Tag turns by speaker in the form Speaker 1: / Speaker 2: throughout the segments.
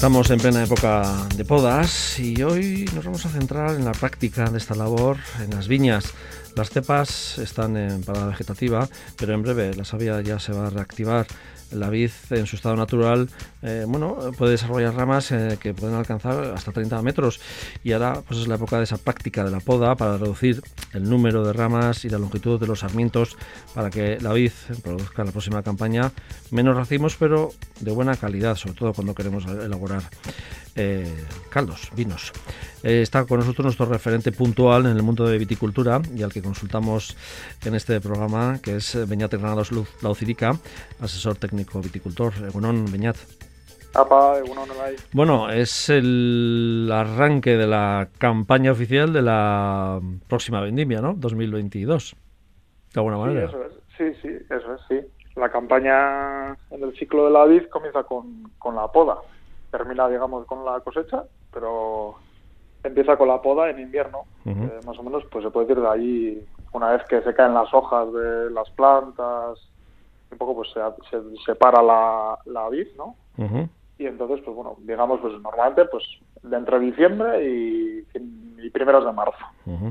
Speaker 1: Estamos en plena época de podas y hoy nos vamos a centrar en la práctica de esta labor en las viñas. Las cepas están en parada vegetativa, pero en breve la savia ya se va a reactivar la vid en su estado natural eh, bueno, puede desarrollar ramas eh, que pueden alcanzar hasta 30 metros y ahora pues es la época de esa práctica de la poda para reducir el número de ramas y la longitud de los sarmientos para que la vid produzca en la próxima campaña menos racimos pero de buena calidad, sobre todo cuando queremos elaborar eh, caldos, vinos. está con nosotros nuestro referente puntual en el mundo de viticultura y al que consultamos en este programa, que es Beñat Granados Laucirica, asesor técnico viticultor. Egunon, Beñat. Bueno, es el arranque de la campaña oficial de la próxima vendimia, ¿no? 2022. De alguna manera.
Speaker 2: Sí, Sí, eso es, sí. La campaña en el ciclo de la vid comienza con, con la poda. Termina, digamos, con la cosecha, pero empieza con la poda en invierno. Eh, más o menos, pues se puede decir de ahí, una vez que se caen las hojas de las plantas, un poco pues se, se separa la, la vid, ¿no? y entonces, pues bueno, digamos, pues normalmente, pues de entre diciembre y, primeros de marzo,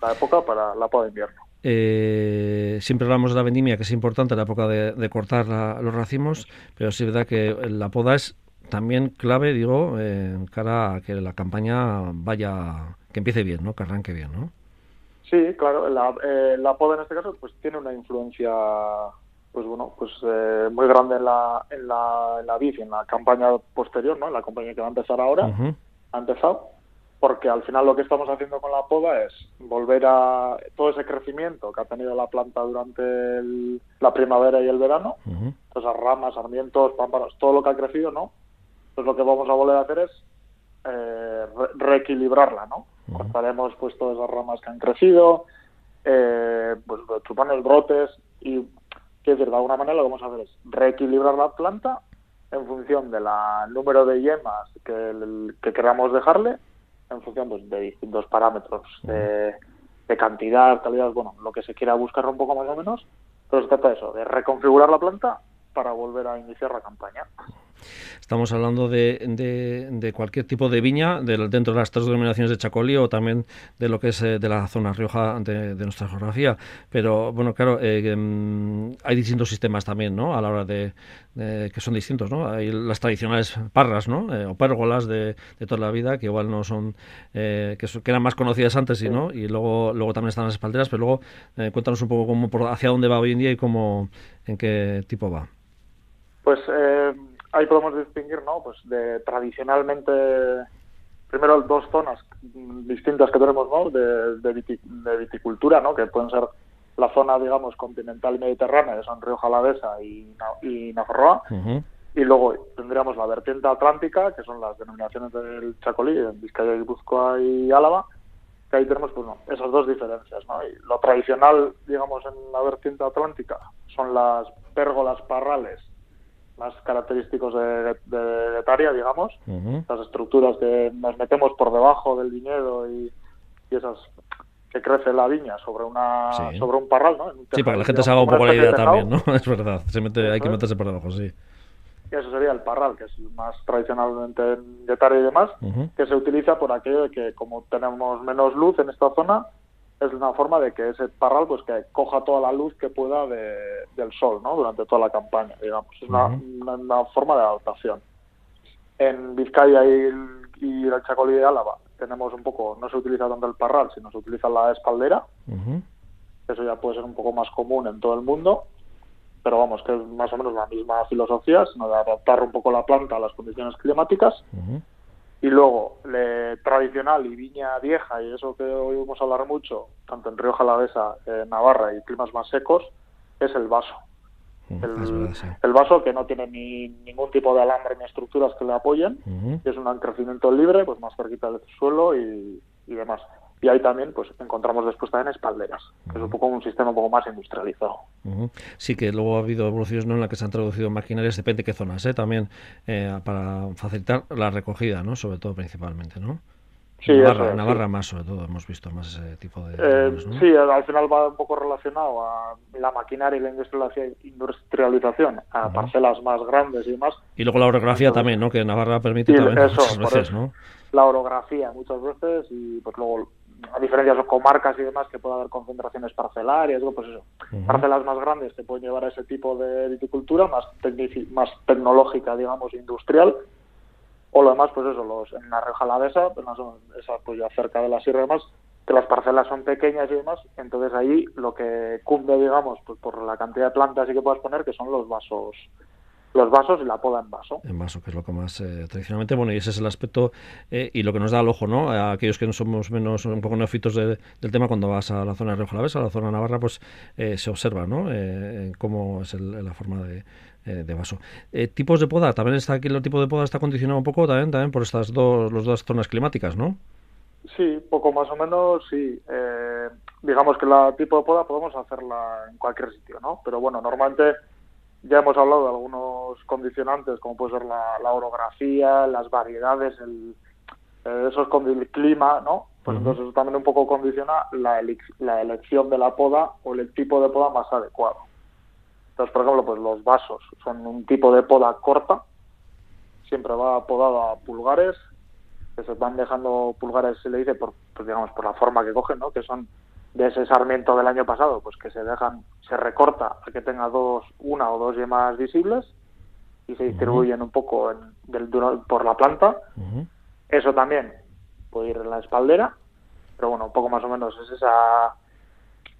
Speaker 2: la época para la poda de invierno.
Speaker 1: Eh, siempre hablamos de la vendimia, que es importante la época de, cortar los racimos, pero sí es verdad que la poda es también clave, digo, en cara a que la campaña vaya, que empiece bien, ¿no? Que arranque bien, ¿no?
Speaker 2: Sí, claro, la, eh, la poda en este caso pues tiene una influencia pues bueno, pues eh, muy grande en la, en la, en la bici, en la campaña posterior, ¿no? En la campaña que va a empezar ahora, ha empezado, porque al final lo que estamos haciendo con la poda es volver a todo ese crecimiento que ha tenido la planta durante la primavera y el verano, esas ramas, sarmientos, pámpanos, todo lo que ha crecido, ¿no? Pues lo que vamos a volver a hacer es eh, reequilibrarla, ¿no? Cortaremos pues todas esas ramas que han crecido, eh, pues chupanes, brotes y Quiero decir, de alguna manera lo que vamos a hacer es reequilibrar la planta en función del número de yemas que, que queramos dejarle, en función pues, de distintos parámetros de, de, cantidad, calidad, bueno, lo que se quiera buscar un poco más o menos, pero se trata de eso, de reconfigurar la planta para volver a iniciar la campaña.
Speaker 1: Estamos hablando de, de, cualquier tipo de viña dentro de las tres denominaciones de Chacolí o también de lo que es eh, de la zona Rioja de, nuestra geografía. Pero bueno, claro, eh, em, hay distintos sistemas también, ¿no? A la hora de, que son distintos, ¿no? Hay las tradicionales parras, ¿no? Eh, o pérgolas de, toda la vida que igual no son que, que, eran más conocidas antes y no y luego luego también están las espalderas. Pero luego cuéntanos un poco cómo por, hacia dónde va hoy en día y cómo en qué tipo va.
Speaker 2: Pues eh, ahí podemos distinguir, ¿no? Pues de tradicionalmente, primero dos zonas distintas que tenemos, ¿no? De, de, viticultura, ¿no? Que pueden ser la zona, digamos, continental y mediterránea, que son Río Jalavesa y, y Navarroa. Y luego tendríamos la vertiente atlántica, que son las denominaciones del Chacolí, en Vizcaya, Guipúzcoa y Álava, que ahí tenemos pues, esas dos diferencias. ¿no? Y lo tradicional, digamos, en la vertiente atlántica son las pérgolas parrales más característicos de, de, Taria, digamos, las estructuras que nos metemos por debajo del viñedo y, esas que crece la viña sobre una sobre un parral, ¿no?
Speaker 1: sí, para que la gente se haga un poco la idea también, ¿no? Es verdad, se mete, hay que meterse por debajo, sí.
Speaker 2: Y eso sería el parral, que es más tradicionalmente de y demás, que se utiliza por aquello de que como tenemos menos luz en esta zona, es una forma de que ese parral pues que coja toda la luz que pueda del sol ¿no? durante toda la campaña digamos. Es una, una, forma de adaptación. En Vizcaya y el, y el Chacolí de Álava tenemos un poco no se utiliza tanto el parral sino se utiliza la espaldera. Eso ya puede ser un poco más común en todo el mundo pero vamos que es más o menos la misma filosofía sino de adaptar un poco la planta a las condiciones climáticas y luego, le, tradicional y viña vieja, y eso que oímos hablar mucho, tanto en Río Jalavesa, en Navarra y climas más secos, es el vaso. El, el, vaso que no tiene ni ningún tipo de alambre ni estructuras que le apoyen, es un crecimiento libre, pues más cerquita del suelo y, y demás. Y ahí también pues encontramos después también espalderas, que es un poco un sistema un poco más industrializado.
Speaker 1: Sí, que luego ha habido evoluciones ¿no? en las que se han traducido maquinarias, depende de qué zonas, ¿eh? también eh, para facilitar la recogida, ¿no? sobre todo principalmente, ¿no? Sí, Navarra, Navarra más sobre todo, hemos visto más ese tipo de...
Speaker 2: Eh, Sí, al final va un poco relacionado a la maquinaria y la industrialización, a parcelas más grandes y demás.
Speaker 1: Y luego la orografía también, ¿no? Que Navarra permite también muchas veces, ¿no?
Speaker 2: La orografía muchas veces y pues luego a diferencia de comarcas y demás que puede haber concentraciones parcelarias, pues eso, parcelas más grandes te pueden llevar a ese tipo de viticultura más, más tecnológica, digamos, industrial, o lo demás, pues eso, los, en la Rioja Alavesa, pues esa, pues ya cerca de la sierra y demás, que las parcelas son pequeñas y demás, entonces ahí lo que cumple, digamos, pues por la cantidad de plantas y que puedas poner, que son los vasos los vasos y la poda en vaso.
Speaker 1: En vaso, que es lo que más eh, tradicionalmente, bueno, y ese es el aspecto eh, y lo que nos da al ojo, ¿no? A aquellos que no somos menos, un poco neofitos del tema, cuando vas a la zona de Rioja a la zona de Navarra, pues eh, se observa, ¿no? cómo es la forma de, de vaso. tipos de poda, también está aquí, el tipo de poda está condicionado un poco también, también por estas dos, las dos zonas climáticas, ¿no?
Speaker 2: Sí, poco más o menos, sí. digamos que la tipo de poda podemos hacerla en cualquier sitio, ¿no? Pero bueno, normalmente ya hemos hablado de algunos condicionantes, como puede ser la, orografía, las variedades, el, eh, esos con el clima, ¿no? Pues entonces eso también un poco condiciona la, la elección de la poda o el tipo de poda más adecuado. Entonces, por ejemplo, pues los vasos son un tipo de poda corta, siempre va podado a pulgares, que se van dejando pulgares, se le dice, por, pues digamos, por la forma que cogen, ¿no? Que son de ese sarmiento del año pasado, pues que se dejan, se recorta a que tenga dos, una o dos yemas visibles y se distribuyen un poco en, del, por la planta. Eso también puede ir en la espaldera, pero bueno, un poco más o menos es esa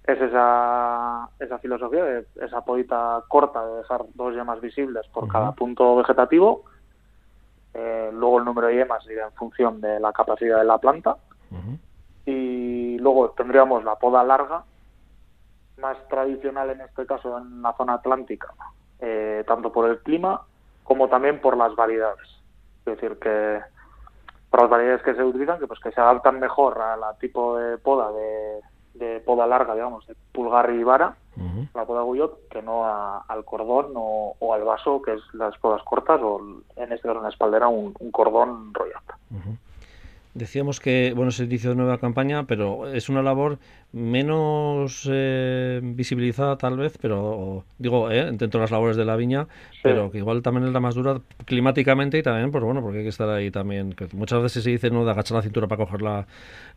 Speaker 2: es esa, esa filosofía de esa podita corta de dejar dos yemas visibles por cada punto vegetativo. Eh, luego el número de yemas irá en función de la capacidad de la planta y luego tendríamos la poda larga, más tradicional en este caso en la zona atlántica, eh, tanto por el clima como también por las variedades. Es decir, que por las variedades que se utilizan, que pues que se adaptan mejor al tipo de poda de, poda larga, digamos, de pulgar y vara, la poda Guyot, que no al cordón o, al vaso, que es las podas cortas, o en este caso en la espaldera un, cordón royat.
Speaker 1: Decíamos que, bueno, es el inicio de nueva campaña, pero es una labor menos eh, visibilizada tal vez, pero digo, eh, dentro de las labores de la viña, pero que igual también es la más dura climáticamente y también, pues bueno, porque hay que estar ahí también, que muchas veces se dice no de agachar la cintura para coger la,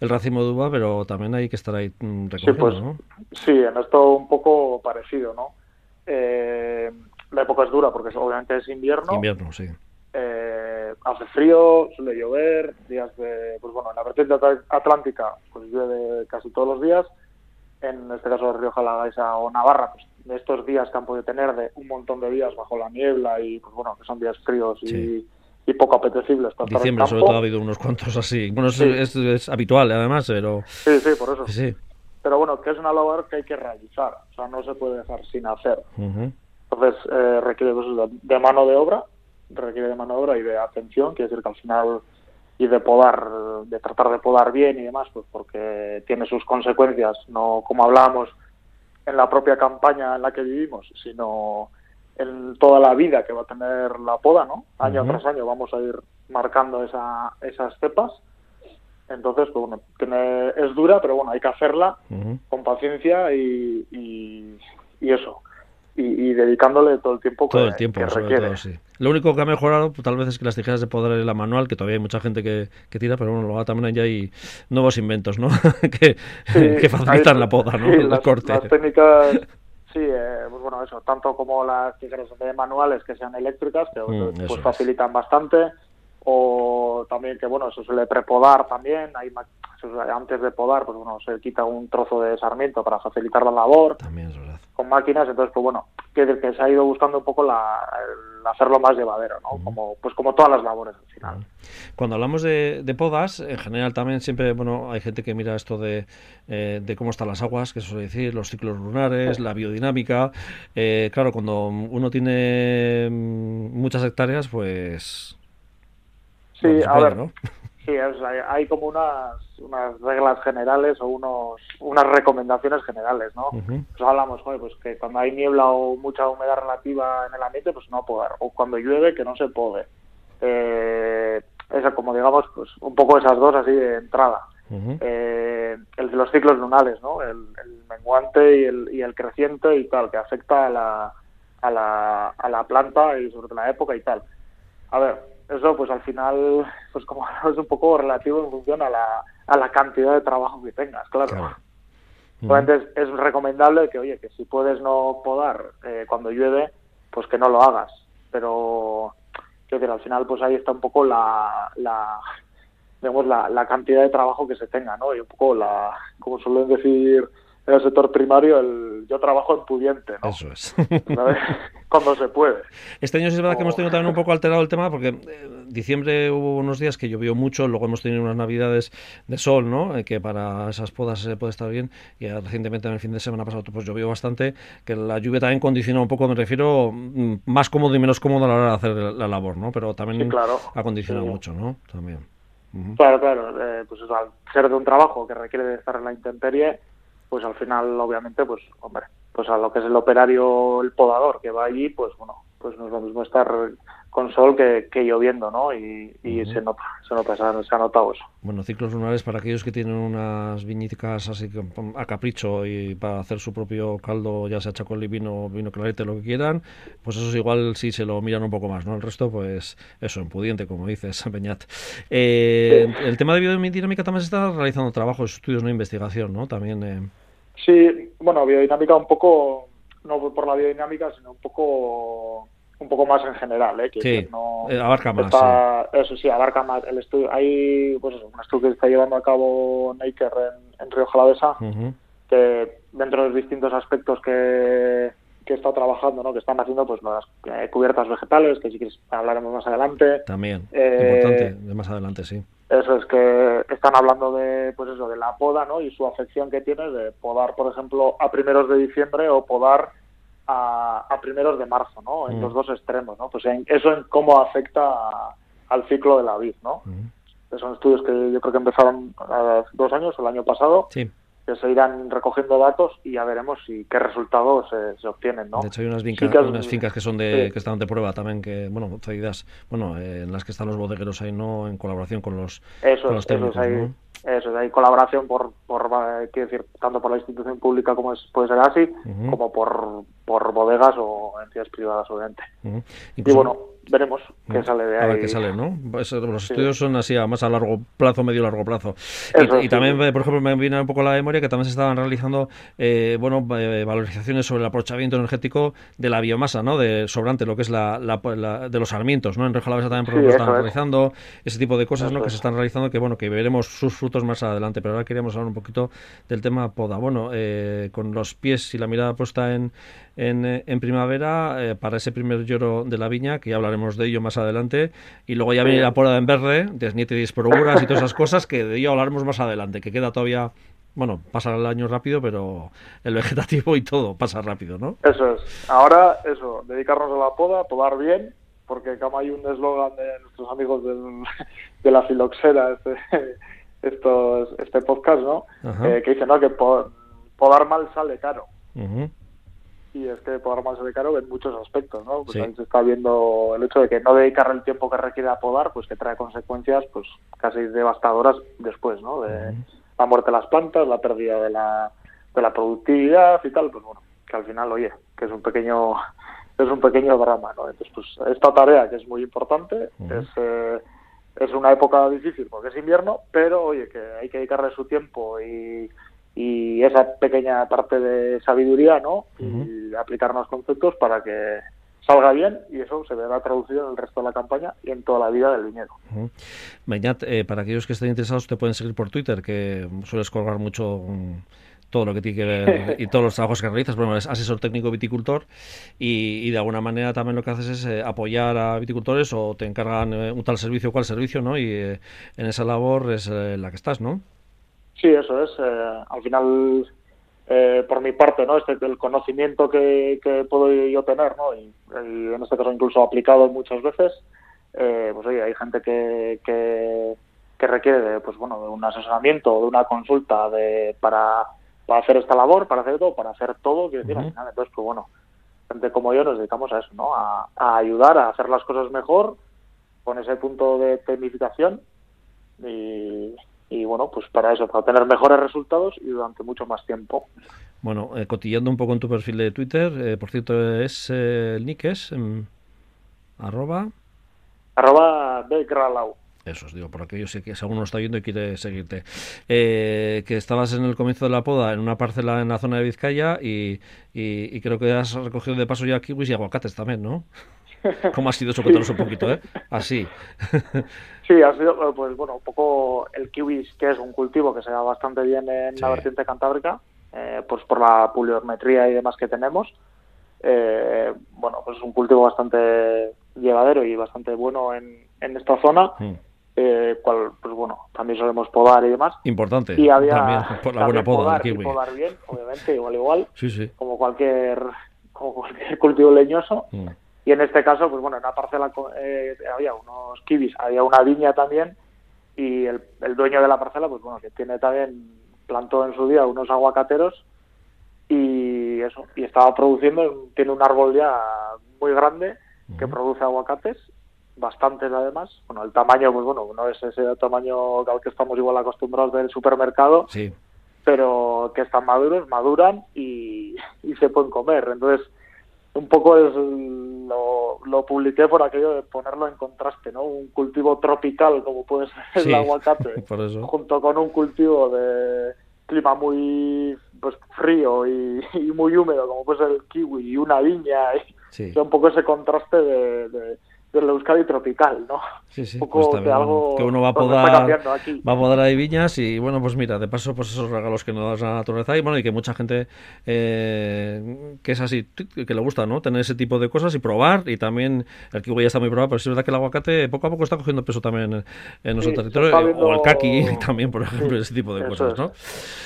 Speaker 1: el racimo de uva, pero también hay que estar ahí mm, recogiendo, sí, pues,
Speaker 2: ¿no? Sí, en esto un poco parecido, ¿no? Eh, la época es dura porque obviamente es invierno.
Speaker 1: Invierno, sí
Speaker 2: eh, hace frío, suele llover, días de, pues bueno, en la vertiente atlántica pues llueve casi todos los días, en este caso de Rioja, La Gaisa o Navarra, pues de estos días que han podido tener de un montón de días bajo la niebla y pues bueno, que son días fríos y, poco apetecibles.
Speaker 1: Para Diciembre sobre todo ha habido unos cuantos así, bueno, es, habitual además, pero...
Speaker 2: Sí, sí, por eso. Sí. Pero bueno, que es una labor que hay que realizar, o sea, no se puede dejar sin hacer. Entonces eh, requiere de mano de obra, requiere de mano de obra y de atención, quiere decir que al final y de podar, de tratar de podar bien y demás, pues porque tiene sus consecuencias, no como hablábamos en la propia campaña en la que vivimos, sino en toda la vida que va a tener la poda, ¿no? Año tras año vamos a ir marcando esa, esas cepas. Entonces, pues bueno, tiene, es dura, pero bueno, hay que hacerla con paciencia y, y, y eso y, dedicándole todo el tiempo
Speaker 1: que, todo el tiempo, requiere. sí. Lo único que ha mejorado pues, tal vez es que las tijeras de poder la manual, que todavía hay mucha gente que, tira, pero bueno, luego también ya hay nuevos inventos, ¿no? que, que, facilitan la poda, ¿no?
Speaker 2: las, corte. Las técnicas, sí, eh, pues bueno, eso, tanto como las tijeras de manuales que sean eléctricas, que mm, pues facilitan bastante, o también que bueno, eso suele prepodar también, hay antes de podar, pues bueno, se quita un trozo de sarmiento para facilitar la labor.
Speaker 1: También es verdad
Speaker 2: con máquinas, entonces pues bueno, que, que se ha ido buscando un poco la, hacerlo más llevadero, ¿no? Como, pues como todas las labores al final.
Speaker 1: Cuando hablamos de, podas, en general también siempre, bueno, hay gente que mira esto de, eh, de cómo están las aguas, que se suele decir, los ciclos lunares, la biodinámica. Eh, claro, cuando uno tiene mm, muchas hectáreas, pues...
Speaker 2: Sí, a ver, ¿no? Sí, hay, como unas, unas reglas generales o unos, unas recomendaciones generales, ¿no? Pues hablamos, pues que cuando hay niebla o mucha humedad relativa en el ambiente, pues no podar. O cuando llueve, que no se puede. Eh, esa, como digamos, pues un poco esas dos así de entrada. Eh, el de los ciclos lunales, ¿no? El, menguante y el, y el creciente y tal, que afecta a la, a la, a la planta y sobre la época y tal. A ver, eso pues al final, pues como es un poco relativo en función a la, a la cantidad de trabajo que tengas, claro. Entonces es recomendable que, oye, que si puedes no podar eh, cuando llueve, pues que no lo hagas. Pero, quiero decir, al final pues ahí está un poco la, la digamos, la, la cantidad de trabajo que se tenga, ¿no? Y un poco la, como suelen decir en el sector primario, el, yo trabajo en pudiente, ¿no?
Speaker 1: Eso es.
Speaker 2: Cuando se puede.
Speaker 1: Este año sí es verdad que hemos tenido también un poco alterado el tema, porque en eh, diciembre hubo unos días que llovió mucho, luego hemos tenido unas navidades de sol, ¿no? Eh, que para esas podas se puede estar bien, y recientemente en el fin de semana pasado pues llovió bastante, que la lluvia también condiciona un poco, me refiero, mm, más cómodo y menos cómodo a la hora de hacer la labor, ¿no? Pero también ha condicionado mucho, ¿no? También.
Speaker 2: Claro, claro, eh, pues eso, al ser de un trabajo que requiere de estar en la intemperie, pues al final, obviamente, pues, hombre, pues a lo que es el operario, el podador que va allí, pues bueno, pues no es lo mismo estar con sol que, lloviendo, ¿no? Y, se nota, se nota, se ha, notado eso.
Speaker 1: Bueno, ciclos lunares para aquellos que tienen unas viñitas así a capricho y para hacer su propio caldo, ya sea chacolí, vino, vino clarete, lo que quieran, pues eso es igual si se lo miran un poco más, ¿no? El resto, pues eso, impudiente, como dices, Beñat. Eh, el tema de biodinámica también se está realizando trabajos, estudios, no investigación, ¿no? También... Eh...
Speaker 2: Sí, bueno, biodinámica un poco no por la biodinámica, sino un poco un poco más en general, ¿eh?
Speaker 1: Que no eh, abarca más.
Speaker 2: Eso sí, abarca más. El estudio, hay pues un estudio que está llevando a cabo Naker en, en Río Jalavesa, que dentro de los distintos aspectos que, que está trabajando, ¿no? que están haciendo pues las eh, cubiertas vegetales, que si quieres hablaremos más adelante.
Speaker 1: También, eh, importante, más adelante, sí.
Speaker 2: Eso es que están hablando de pues eso de la poda, ¿no? Y su afección que tiene de podar, por ejemplo, a primeros de diciembre o podar a, primeros de marzo, ¿no? En mm. los dos extremos, ¿no? Pues eso en cómo afecta al ciclo de la vid, ¿no? Mm. Son estudios que yo creo que empezaron hace dos años, el año pasado.
Speaker 1: Sí
Speaker 2: que se irán recogiendo datos y ya veremos si qué resultados se, obtienen, ¿no?
Speaker 1: De hecho hay unas, unas fincas que son de que están de prueba también que bueno cedidas bueno eh, en las que están los bodegueros ahí no en colaboración con los
Speaker 2: eso,
Speaker 1: los técnicos,
Speaker 2: eso eso hay colaboración por por quiero decir tanto por la institución pública como es, puede ser así como por por bodegas o entidades privadas obviamente. Y bueno veremos qué sale de ahí.
Speaker 1: A ver qué sale, ¿no? Pues, eh, los estudios son así, más a largo plazo, medio largo plazo. y, también, por ejemplo, me viene un poco la memoria que también se estaban realizando, eh, bueno, eh, valorizaciones sobre el aprovechamiento energético de la biomasa, ¿no? De sobrante, lo que es la, de los sarmientos, ¿no? En Reja también, por ejemplo, están realizando ese tipo de cosas, ¿no? Que se están realizando, que bueno, que veremos sus frutos más adelante. Pero ahora queríamos hablar un poquito del tema poda. Bueno, con los pies y la mirada puesta en, en, en primavera, para ese primer lloro de la viña, que ya hablaremos de ello más adelante. Y luego ya viene la poda en verde, desniete y desproguras y todas esas cosas que de ello hablaremos más adelante, que queda todavía bueno, pasa el año rápido, pero el vegetativo y todo pasa rápido, ¿no?
Speaker 2: Eso es. Ahora, eso, dedicarnos a la poda, podar bien, porque como hay un eslogan de nuestros amigos de la filoxera, este, estos, este podcast, ¿no? Eh, que dice, ¿no? Que podar mal sale caro y es que podar más de caro en muchos aspectos, ¿no? Pues ahí se está viendo el hecho de que no dedicar el tiempo que requiere a podar, pues que trae consecuencias pues casi devastadoras después, ¿no? De la muerte de las plantas, la pérdida de la, de la productividad y tal, pues bueno, que al final, oye, que es un pequeño es un pequeño drama, ¿no? Entonces, pues esta tarea que es muy importante, es, eh, es una época difícil porque es invierno, pero oye, que hay que dedicarle su tiempo y y esa pequeña parte de sabiduría, ¿no? Y aplicar los conceptos para que salga bien y eso se verá traducido en el resto de la campaña y en toda la vida del viñedo.
Speaker 1: Uh para aquellos que estén interesados te pueden seguir por Twitter, que sueles colgar mucho mm, todo lo que tiene que ver y todos los trabajos que realizas. Bueno, eres asesor técnico viticultor y, de alguna manera también lo que haces es eh, apoyar a viticultores o te encargan eh, un tal servicio o cual servicio, ¿no? Y en esa labor es la que estás, ¿no?
Speaker 2: Sí, eso es. Eh, al final, eh, por mi parte, ¿no? Este, el conocimiento que, que puedo yo tener, ¿no? Y, en este caso incluso aplicado muchas veces, eh, pues oye, hay gente que, que, requiere de, pues bueno, de un asesoramiento, de una consulta de, para, para hacer esta labor, para hacer todo, para hacer todo, quiero decir, al final, entonces, pues bueno, gente como yo nos dedicamos a eso, ¿no? A, a ayudar a hacer las cosas mejor con ese punto de tecnificación y, bueno, pues para eso, para tener mejores resultados y durante mucho más tiempo.
Speaker 1: Bueno, eh, cotillando un poco en tu perfil de Twitter, eh, por cierto, es eh, el nick es em, arroba
Speaker 2: arroba
Speaker 1: Eso os digo, por aquello sé que si alguno está viendo y quiere seguirte. que estabas en el comienzo de la poda en una parcela en la zona de Vizcaya y, y, creo que has recogido de paso ya kiwis y aguacates también, ¿no? ¿Cómo ha sido eso? Cuéntanos un poquito, ¿eh? Así.
Speaker 2: sí, ha sido, pues bueno, un poco el kiwi, que es un cultivo que se da bastante bien en la vertiente cantábrica, eh, pues por la pluviometría y demás que tenemos. Eh, bueno, pues es un cultivo bastante llevadero y bastante bueno en, en esta zona. Mm. Eh, cual, pues bueno, también solemos podar y demás.
Speaker 1: Importante.
Speaker 2: Y había
Speaker 1: también, por la buena poda
Speaker 2: podar,
Speaker 1: kiwi.
Speaker 2: podar bien, obviamente, igual igual.
Speaker 1: Sí, sí.
Speaker 2: Como cualquier, como cualquier cultivo leñoso. Mm. Y en este caso, pues bueno, en una parcela eh, había unos kibis, había una viña también, y el, dueño de la parcela, pues bueno, que tiene también, plantó en su día unos aguacateros, y eso, y estaba produciendo, tiene un árbol ya muy grande que produce aguacates, bastantes además. Bueno, el tamaño, pues bueno, no es ese tamaño al que estamos igual acostumbrados del supermercado,
Speaker 1: sí.
Speaker 2: pero que están maduros, maduran y, y se pueden comer. Entonces, un poco es lo, publiqué por aquello de ponerlo en contraste, ¿no? Un cultivo tropical como puede ser el aguacate, junto con un cultivo de clima muy pues frío y, muy húmedo como puede ser el kiwi y una viña, y, un poco ese contraste de del Euskadi tropical, ¿no?
Speaker 1: Sí, sí, pues que uno va a podar, va a podar ahí viñas y bueno, pues mira, de paso pues esos regalos que nos da la naturaleza y bueno, y que mucha gente eh, que es así, que le gusta, ¿no? Tener ese tipo de cosas y probar y también el kiwi ya está muy probado, pero es verdad que el aguacate poco a poco está cogiendo peso también en, nuestro territorio o el kaki también, por ejemplo, ese tipo de cosas, ¿no?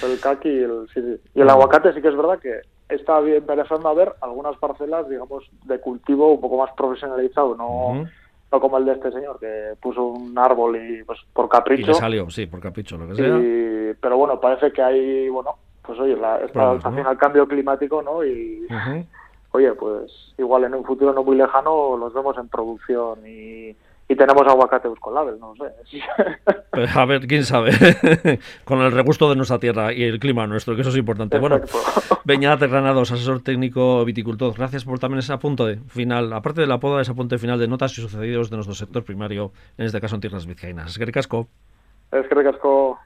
Speaker 2: El kaki y el, y el aguacate sí que es verdad que está empezando a ver algunas parcelas, digamos, de cultivo un poco más profesionalizado, no, no como el de este señor, que puso un árbol y pues por capricho. Y
Speaker 1: le salió, sí, por capricho, lo que sea.
Speaker 2: pero bueno, parece que hay, bueno, pues oye, la, está al cambio climático, ¿no? Y, oye, pues igual en un futuro no muy lejano los vemos en producción y y tenemos aguacate label, no sé.
Speaker 1: Pues, a ver, quién sabe. Con el regusto de nuestra tierra y el clima nuestro, que eso es importante. Bueno, Beñat Granados, asesor técnico viticultor, gracias por también ese apunte final, aparte de la poda, ese apunte final de notas y sucedidos de nuestro sector primario, en este caso en tierras vizcaínas. Es que
Speaker 2: ricasco. Es que ricasco,